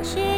Marcher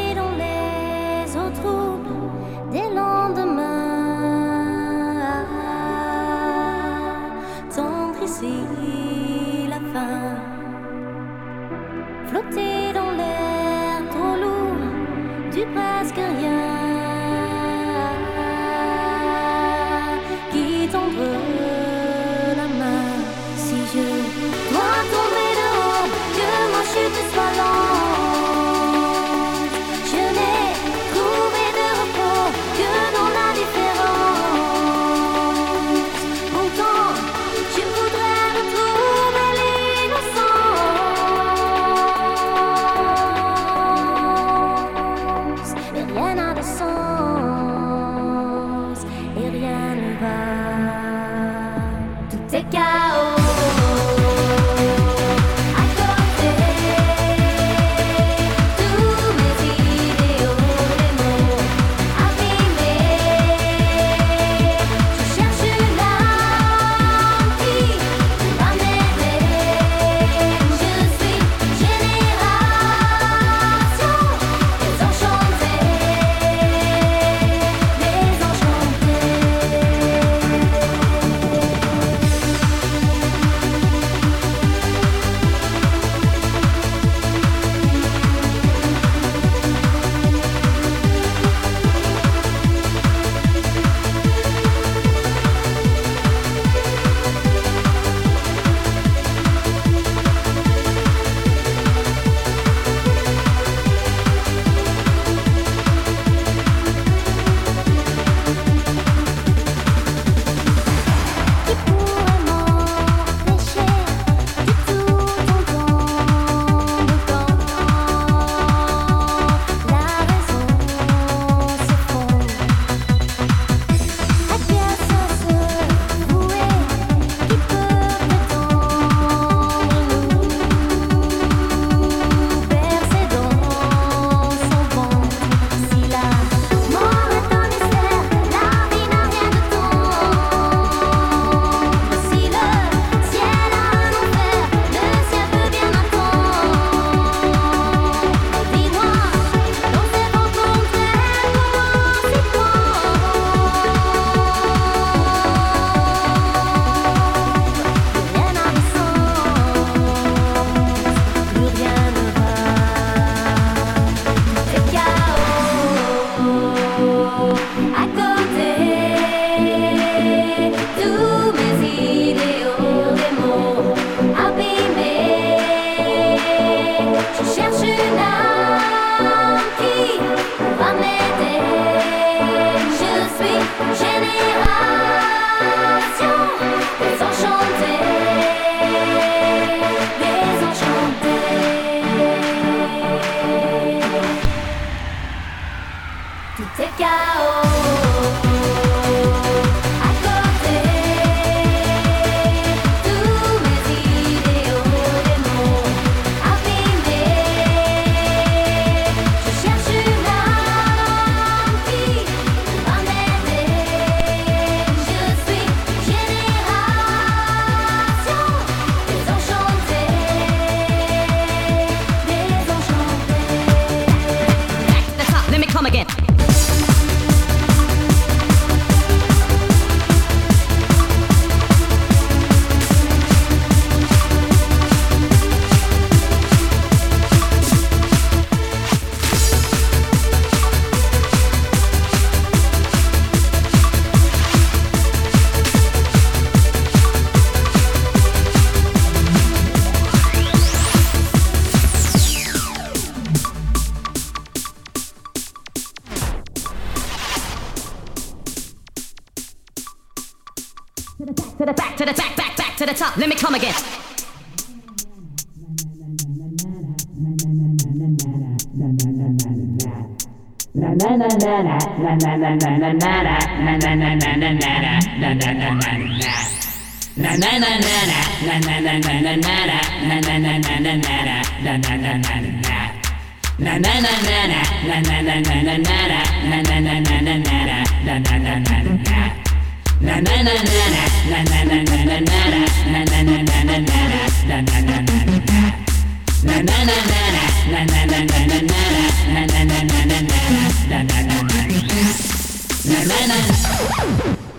Na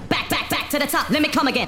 Back, back, back to the top. Let me come again.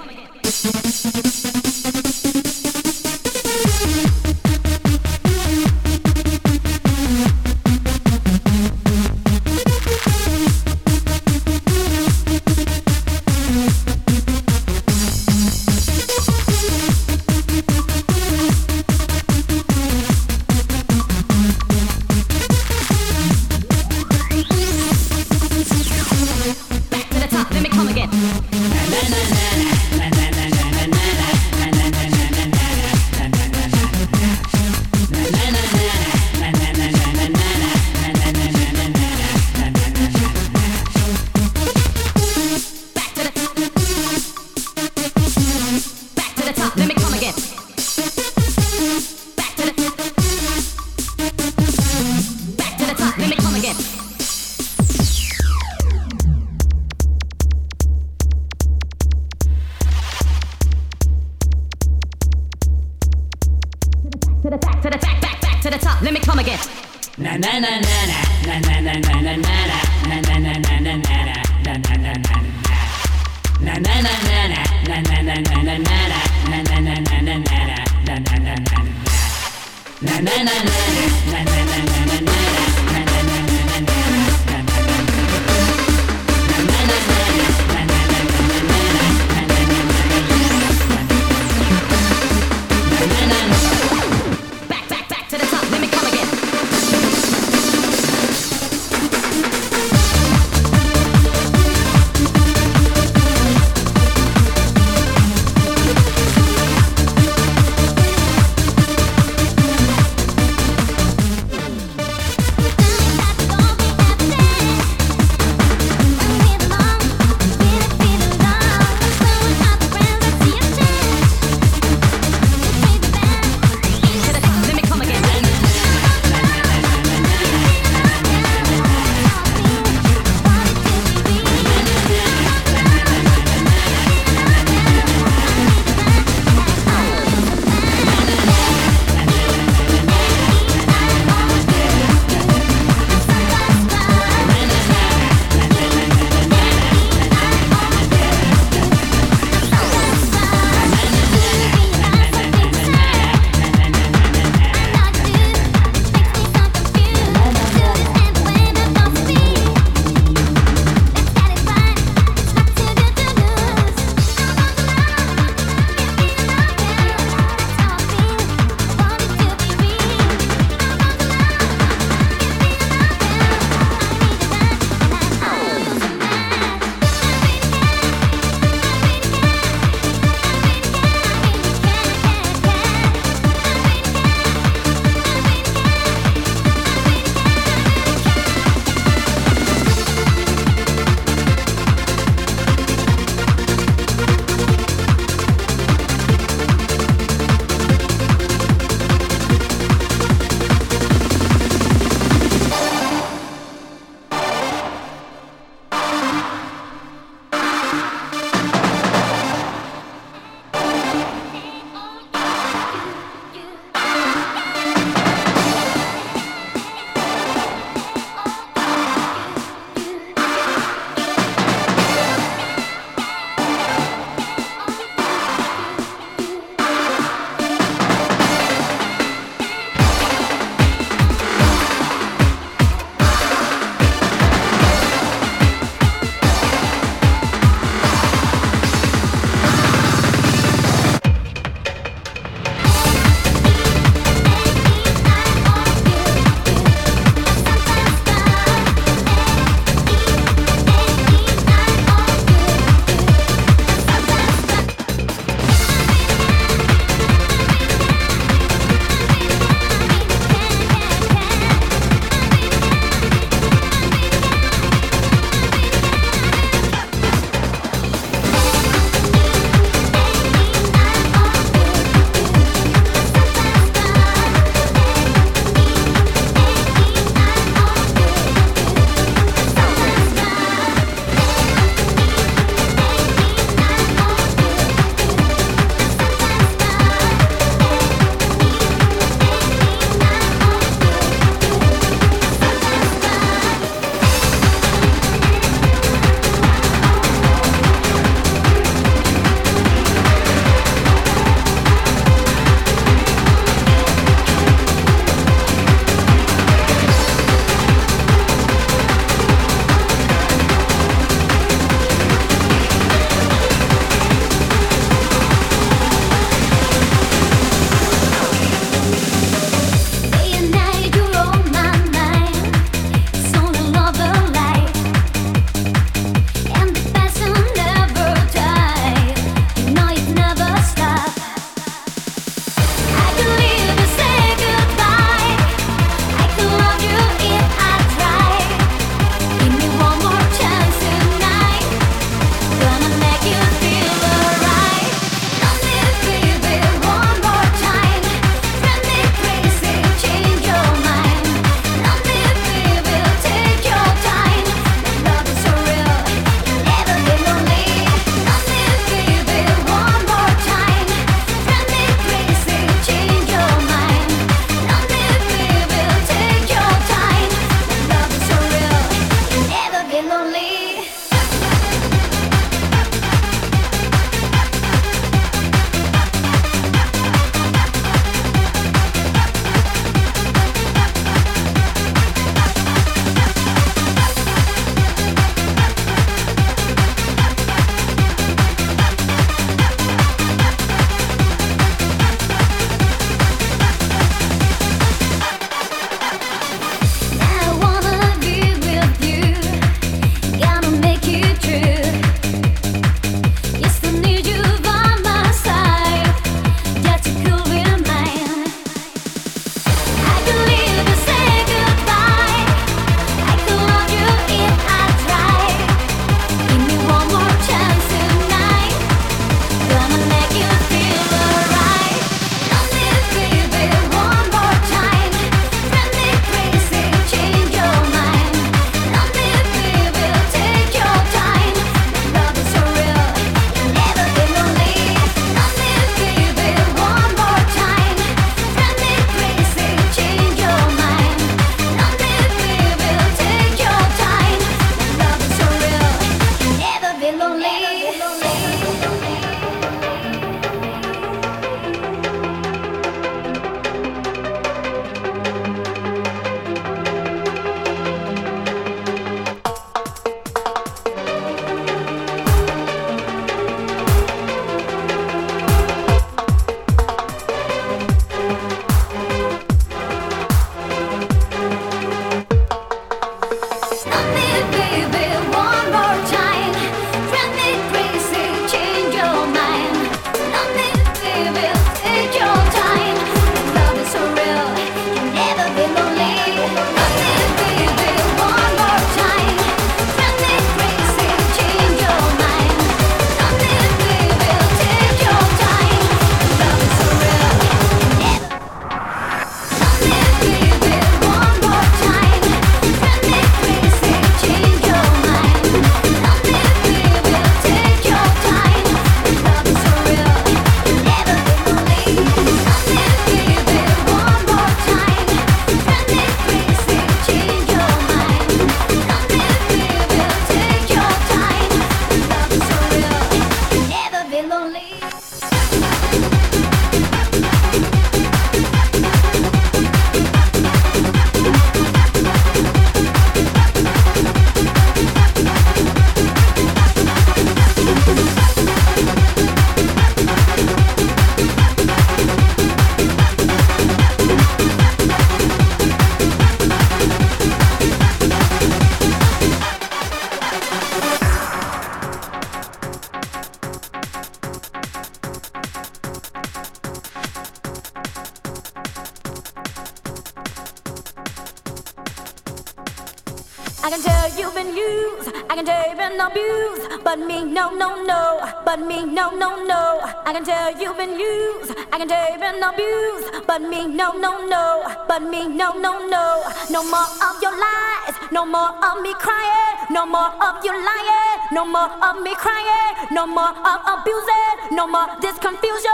Abused, but me, no, no, no, but me, no, no, no. No more of your lies, no more of me crying, no more of you lying, no more of me crying, no more of abusing, no more this confusion.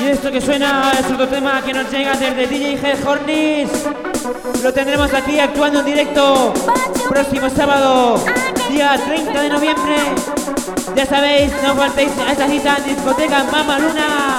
Y esto que suena es otro tema que nos llega desde DJ G Hornis. Lo tendremos aquí actuando en directo próximo sábado, día 30 de noviembre. Ya sabéis, no faltéis a esta cita en discoteca Mama Luna.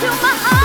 to my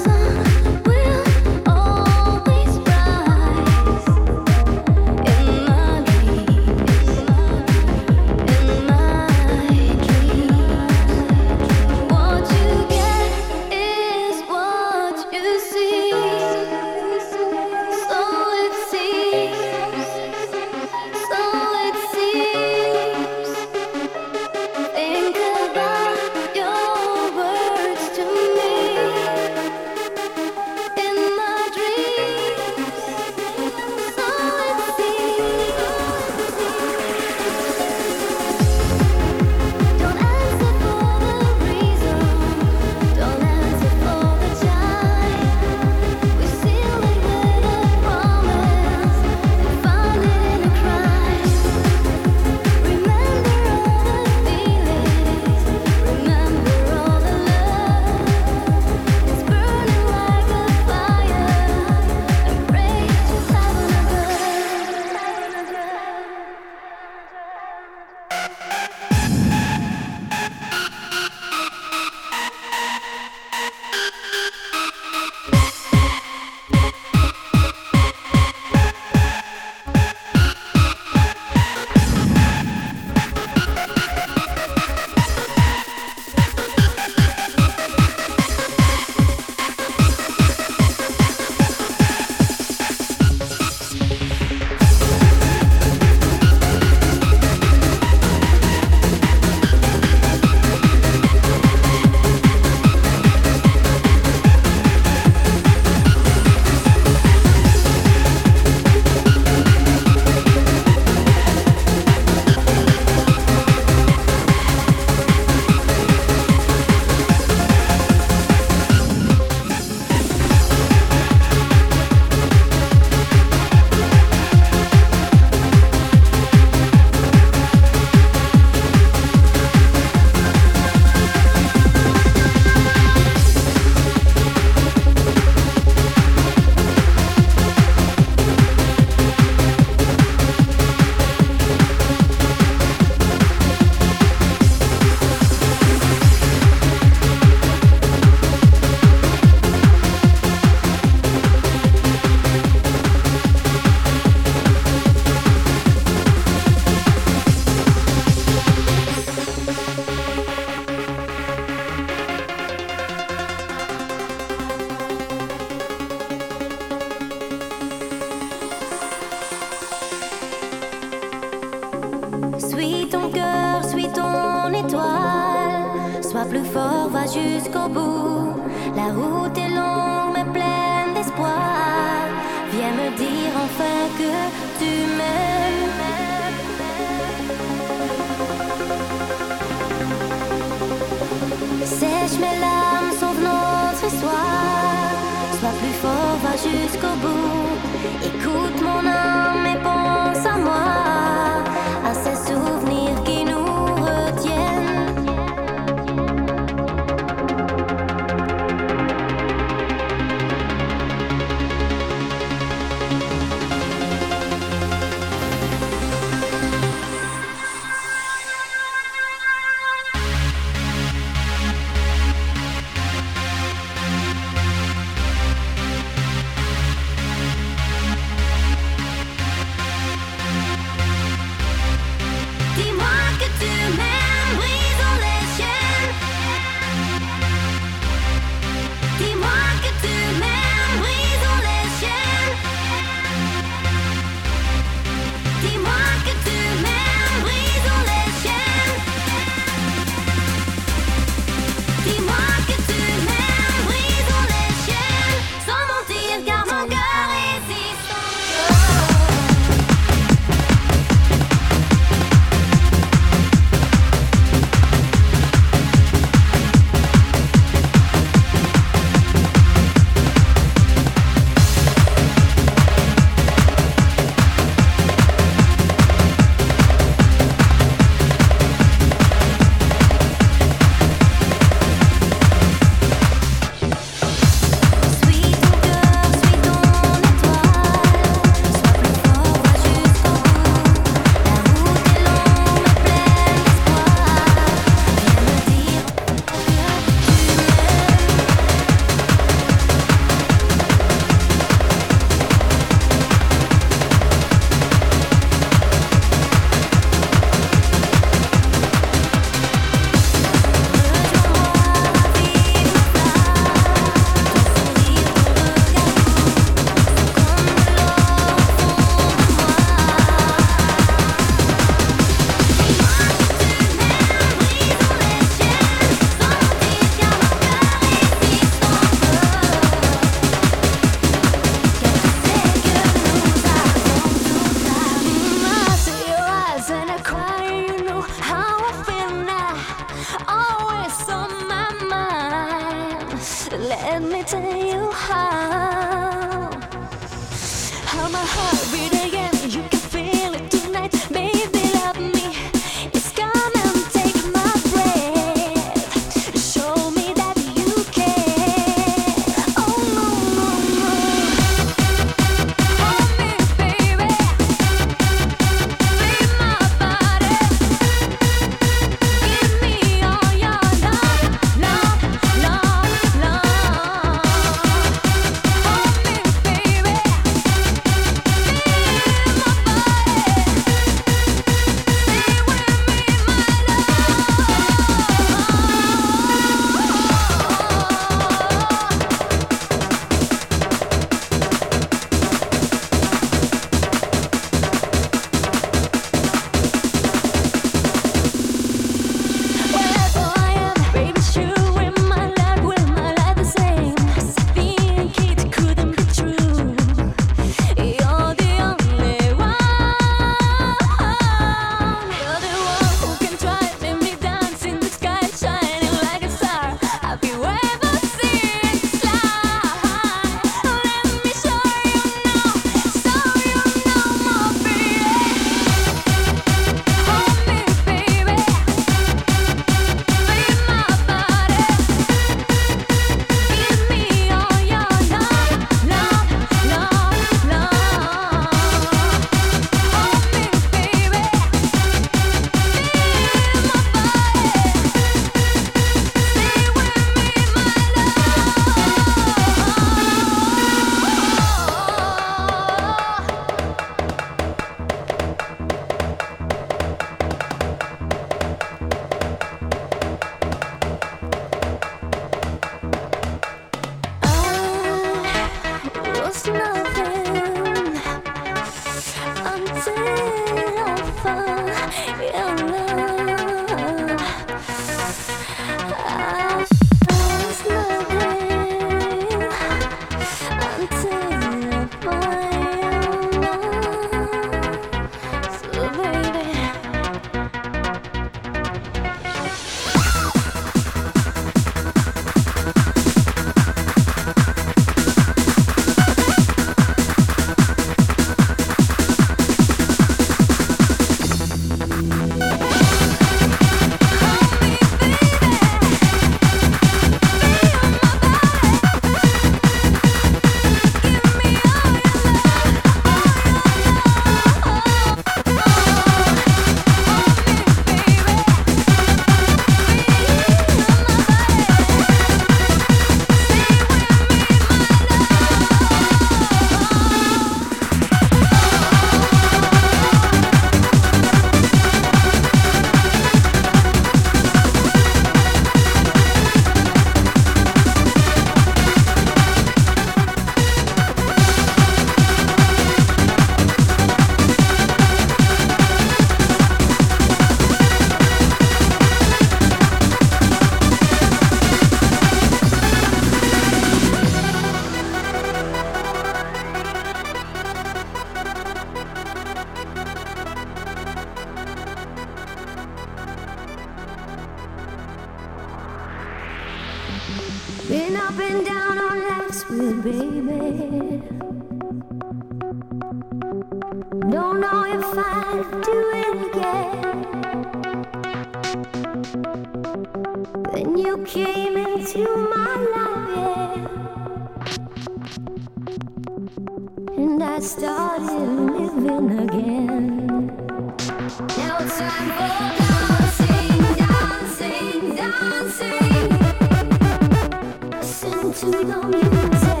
Listen to the music.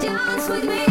Dance with me.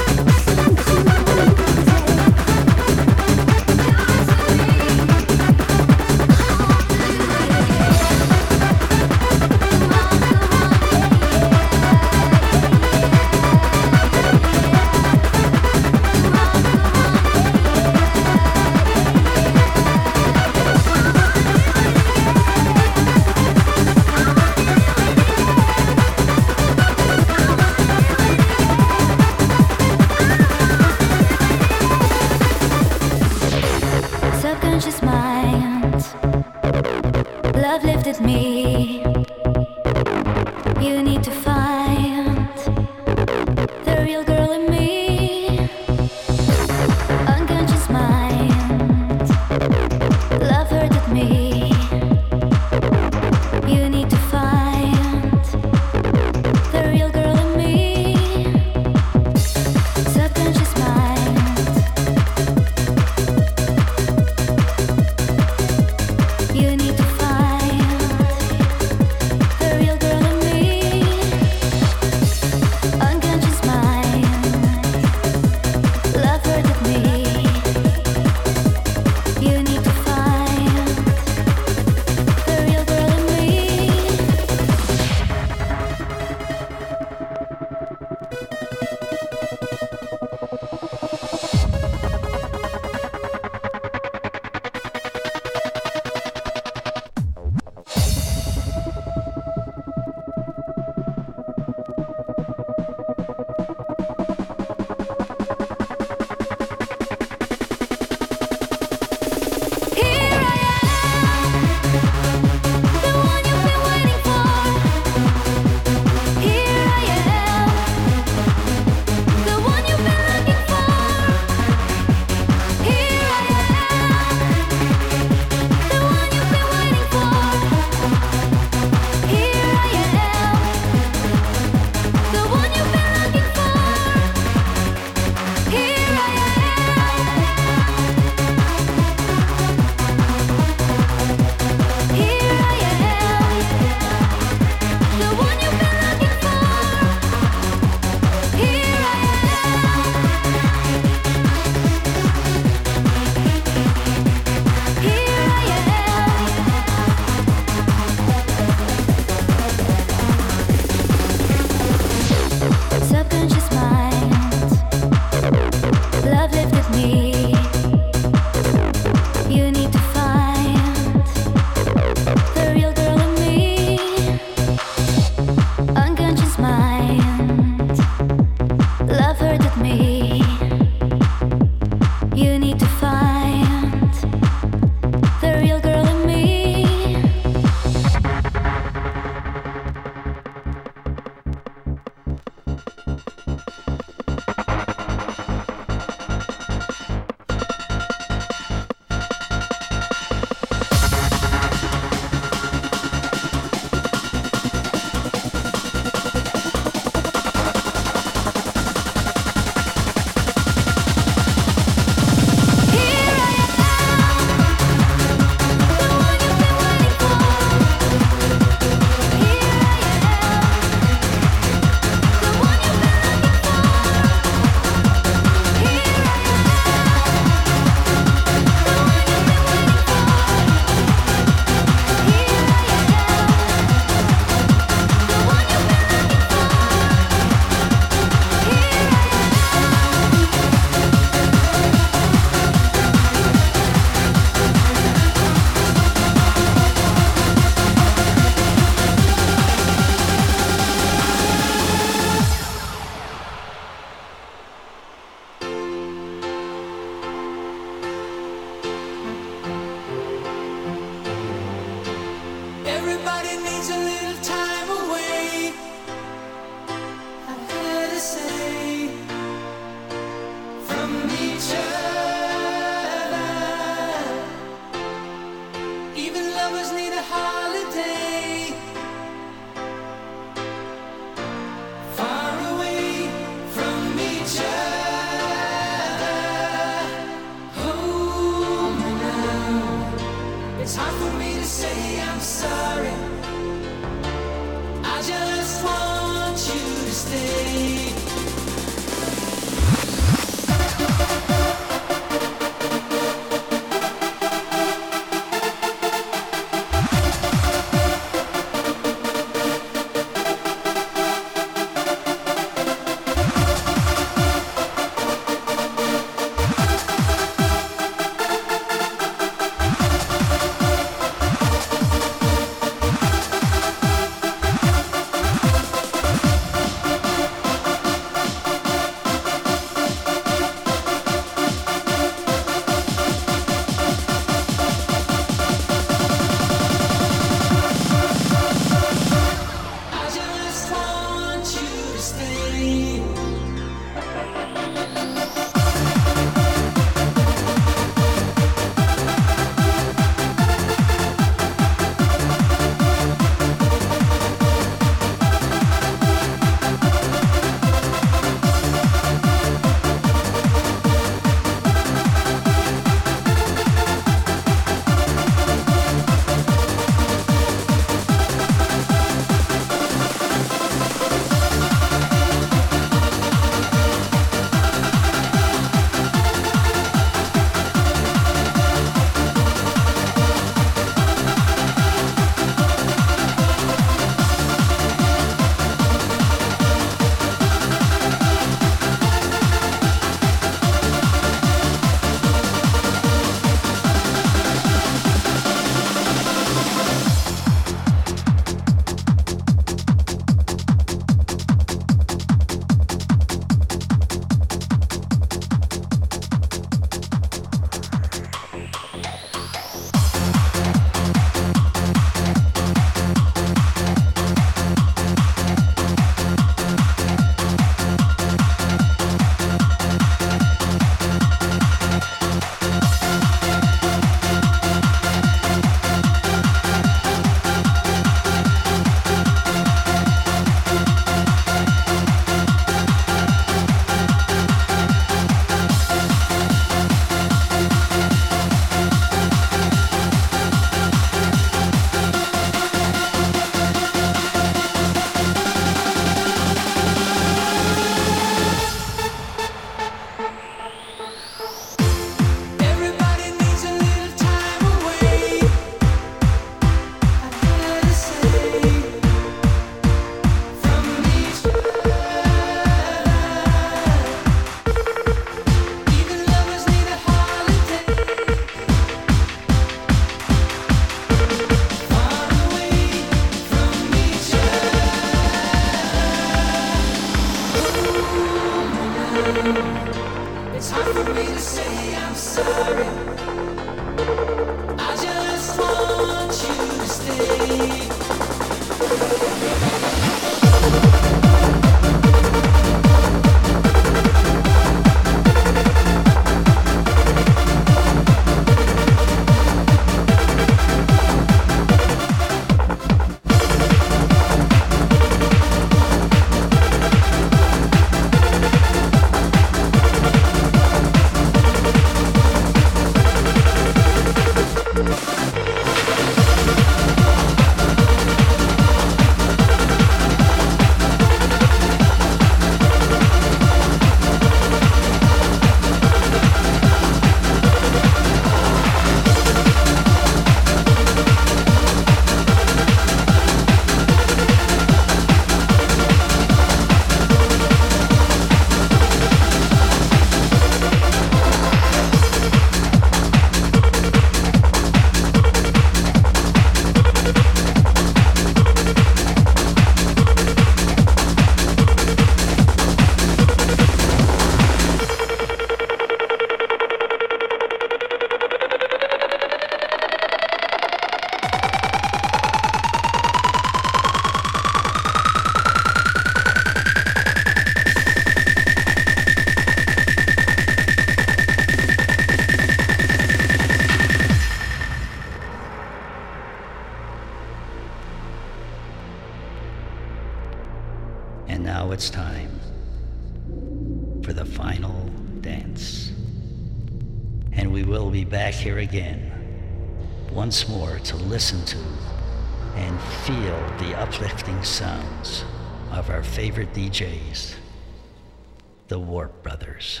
The Warp Brothers.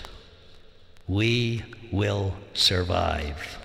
We will survive.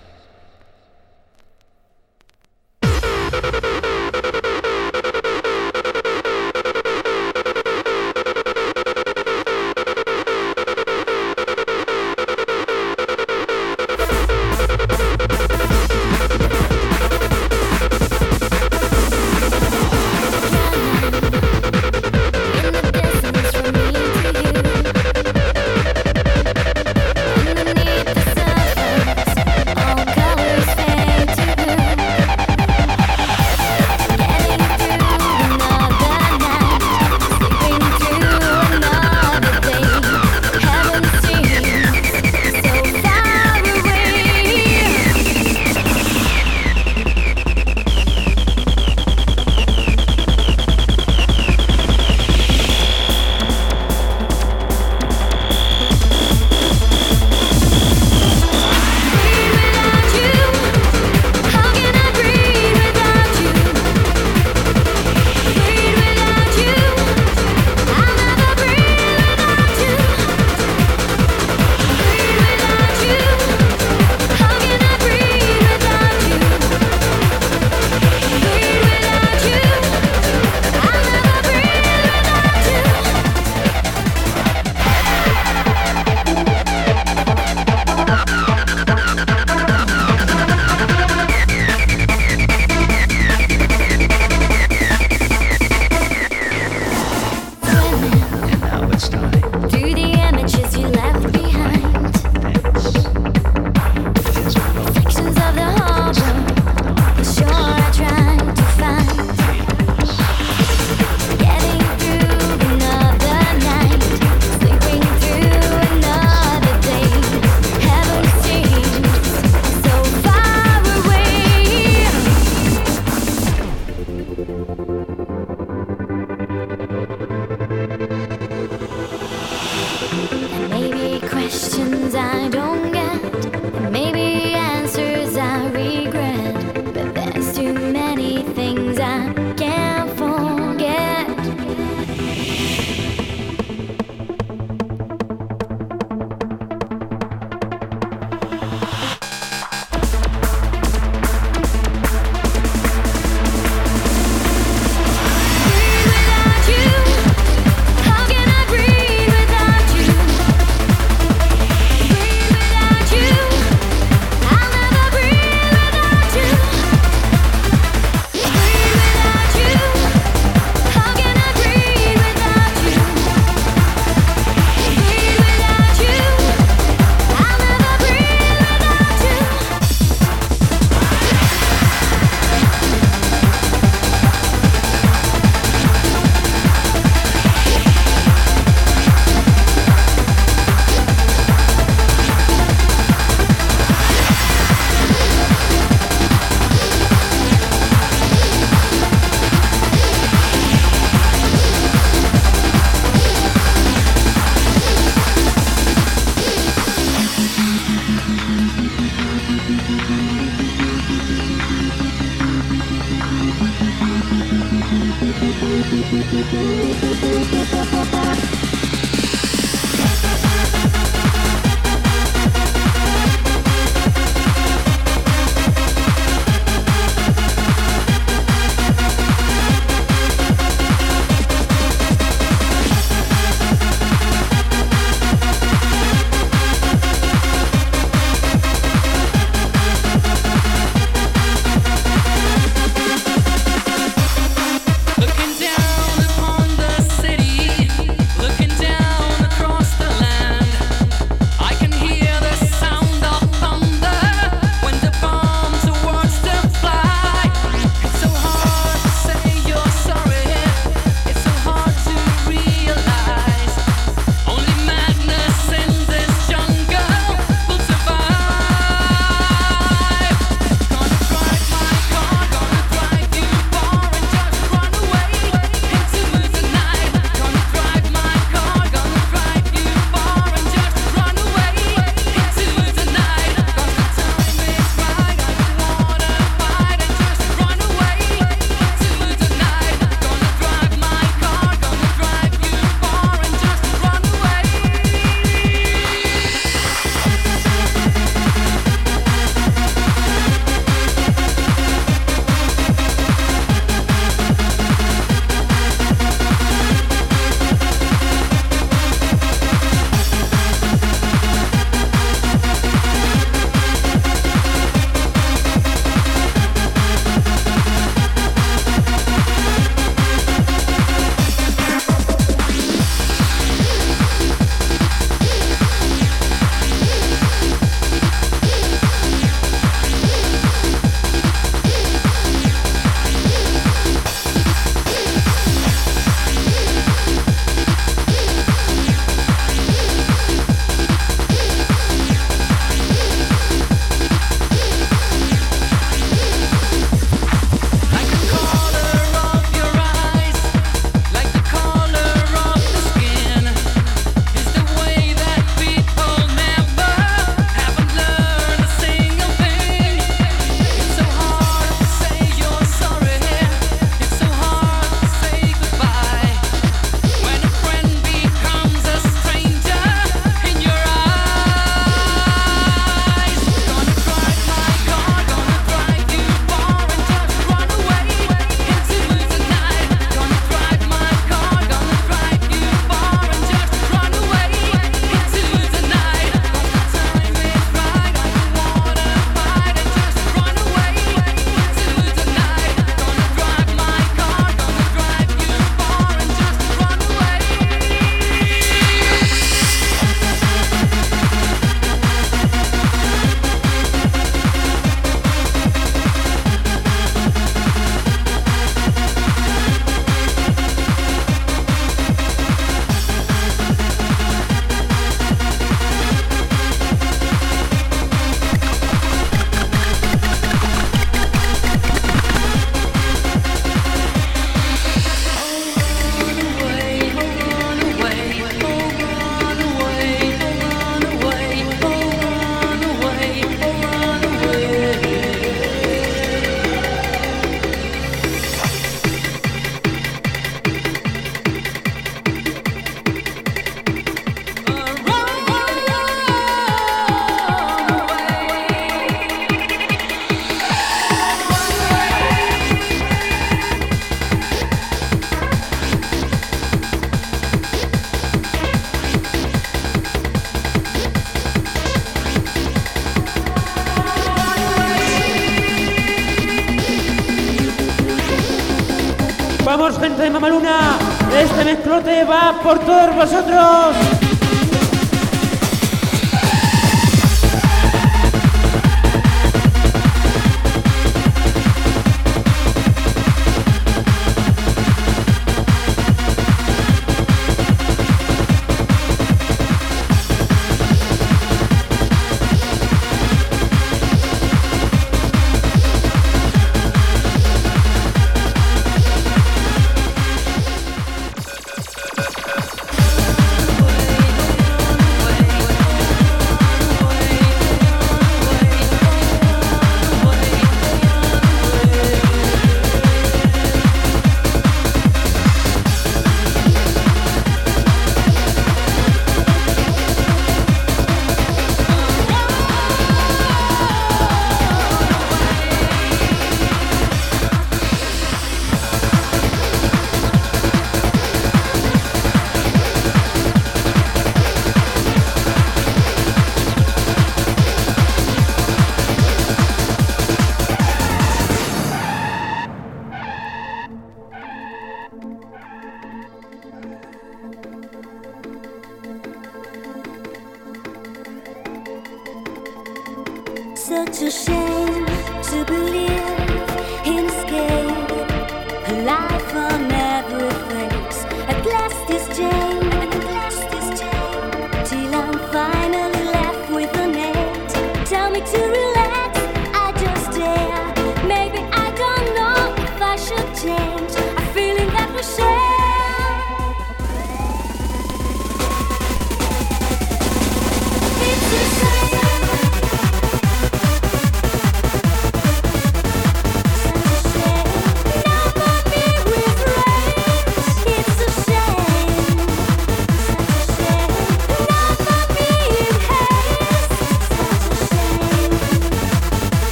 Por todos vosotros.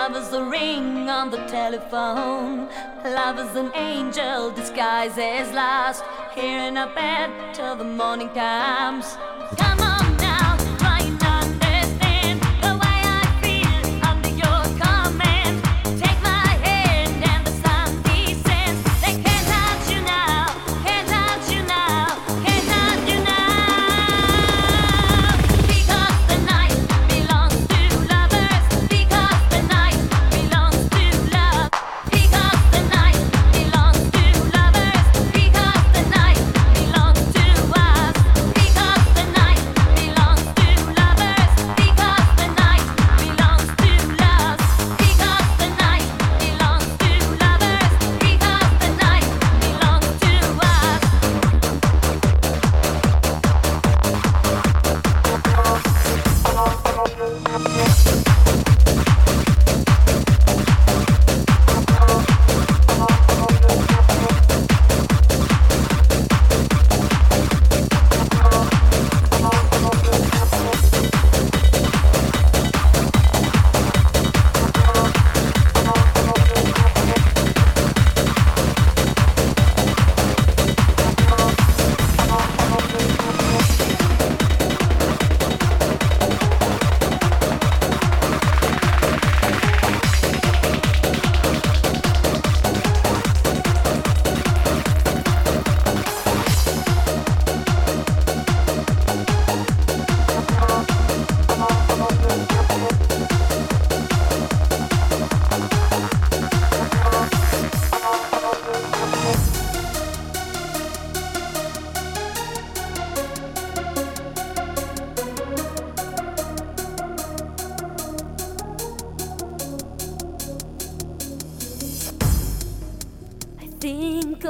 Love is a ring on the telephone. Love is an angel disguised as lust. Here in our bed till the morning comes.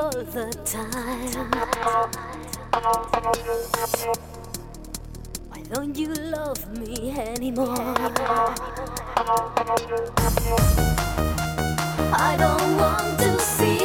all the time. Why don't you love me anymore? I don't want to see.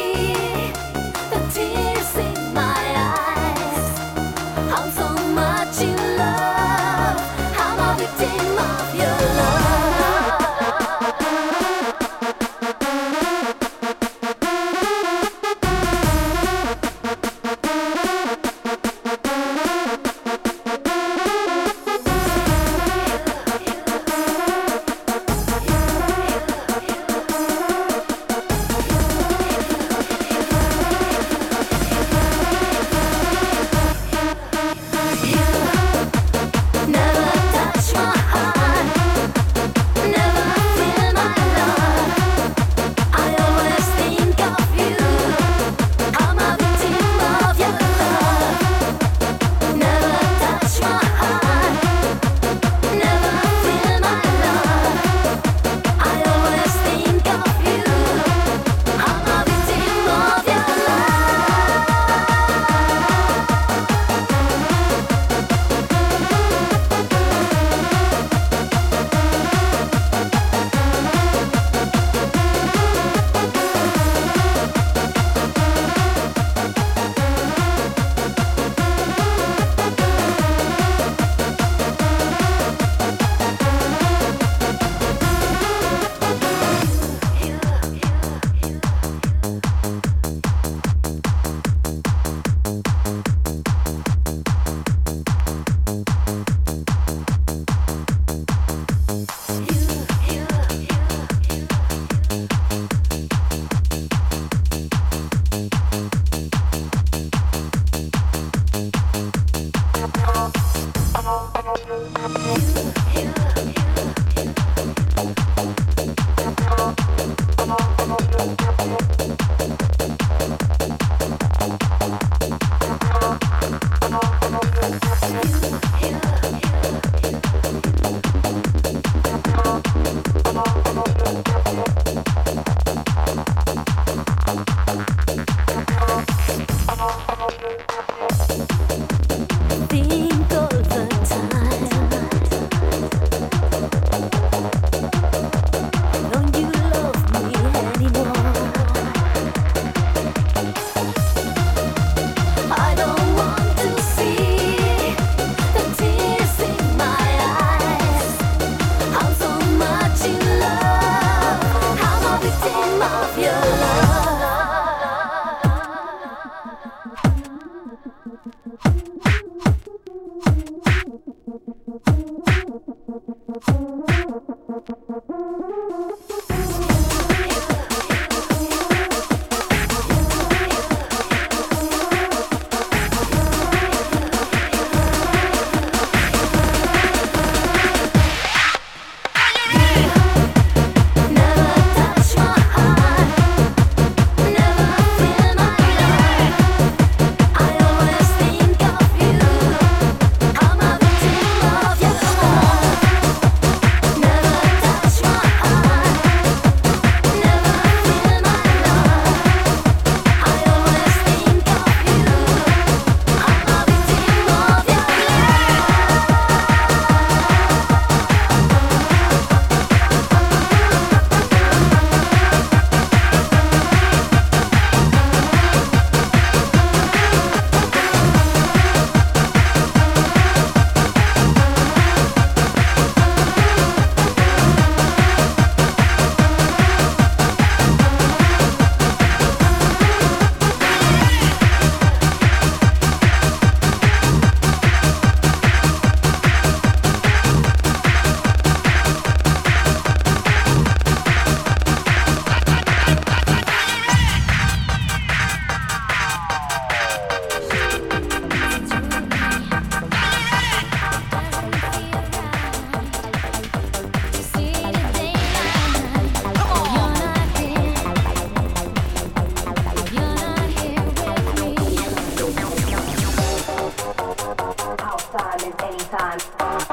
Anytime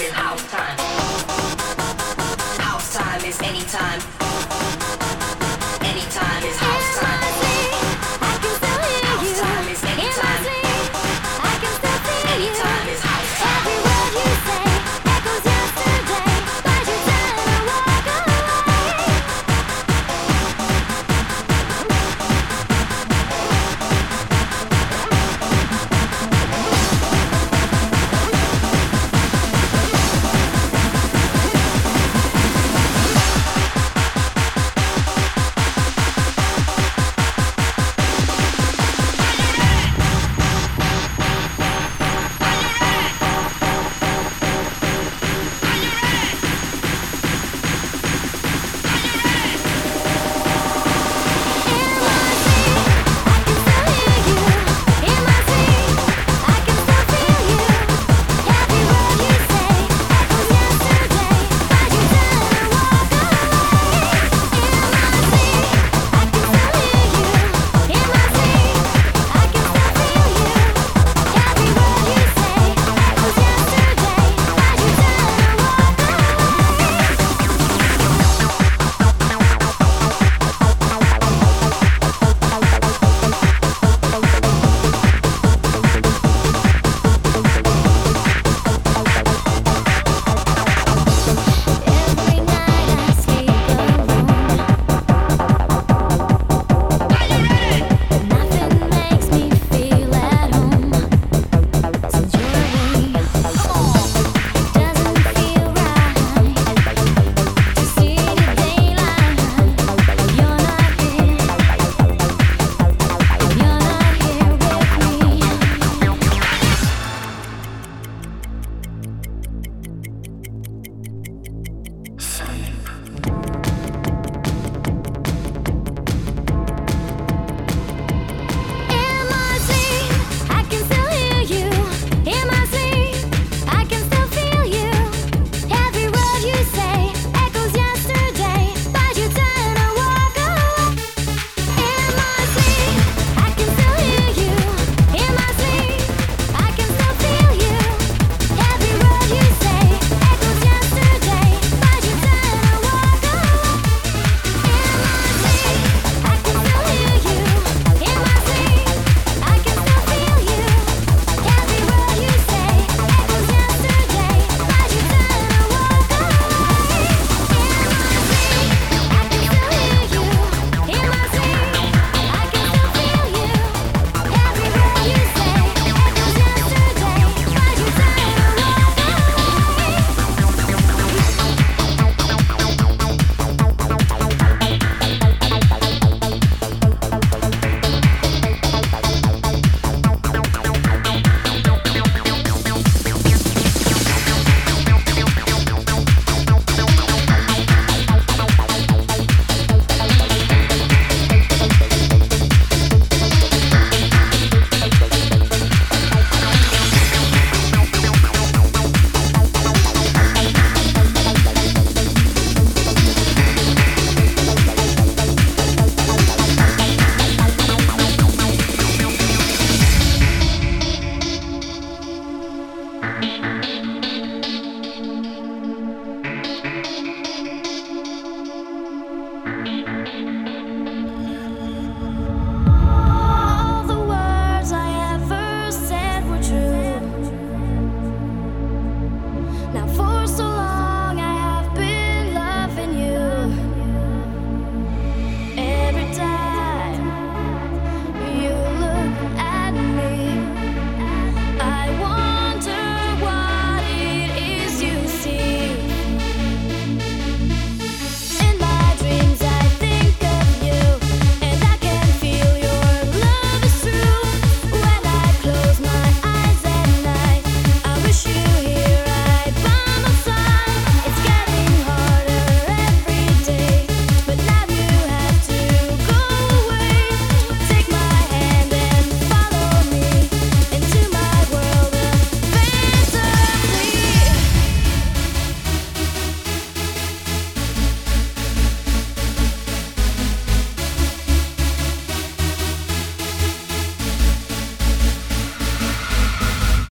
is house time.